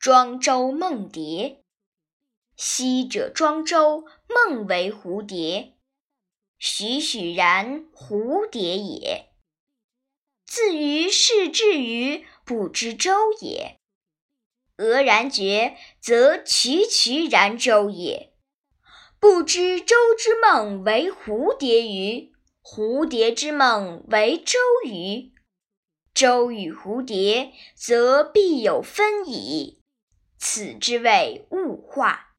庄周梦蝶。昔者庄周梦为蝴蝶，栩栩然蝴蝶也。自于是至于不知周也。俄然觉，则瞿瞿然周也。不知周之梦为蝴蝶于？蝴蝶之梦为周于？周与蝴蝶，则必有分矣。此之谓物化。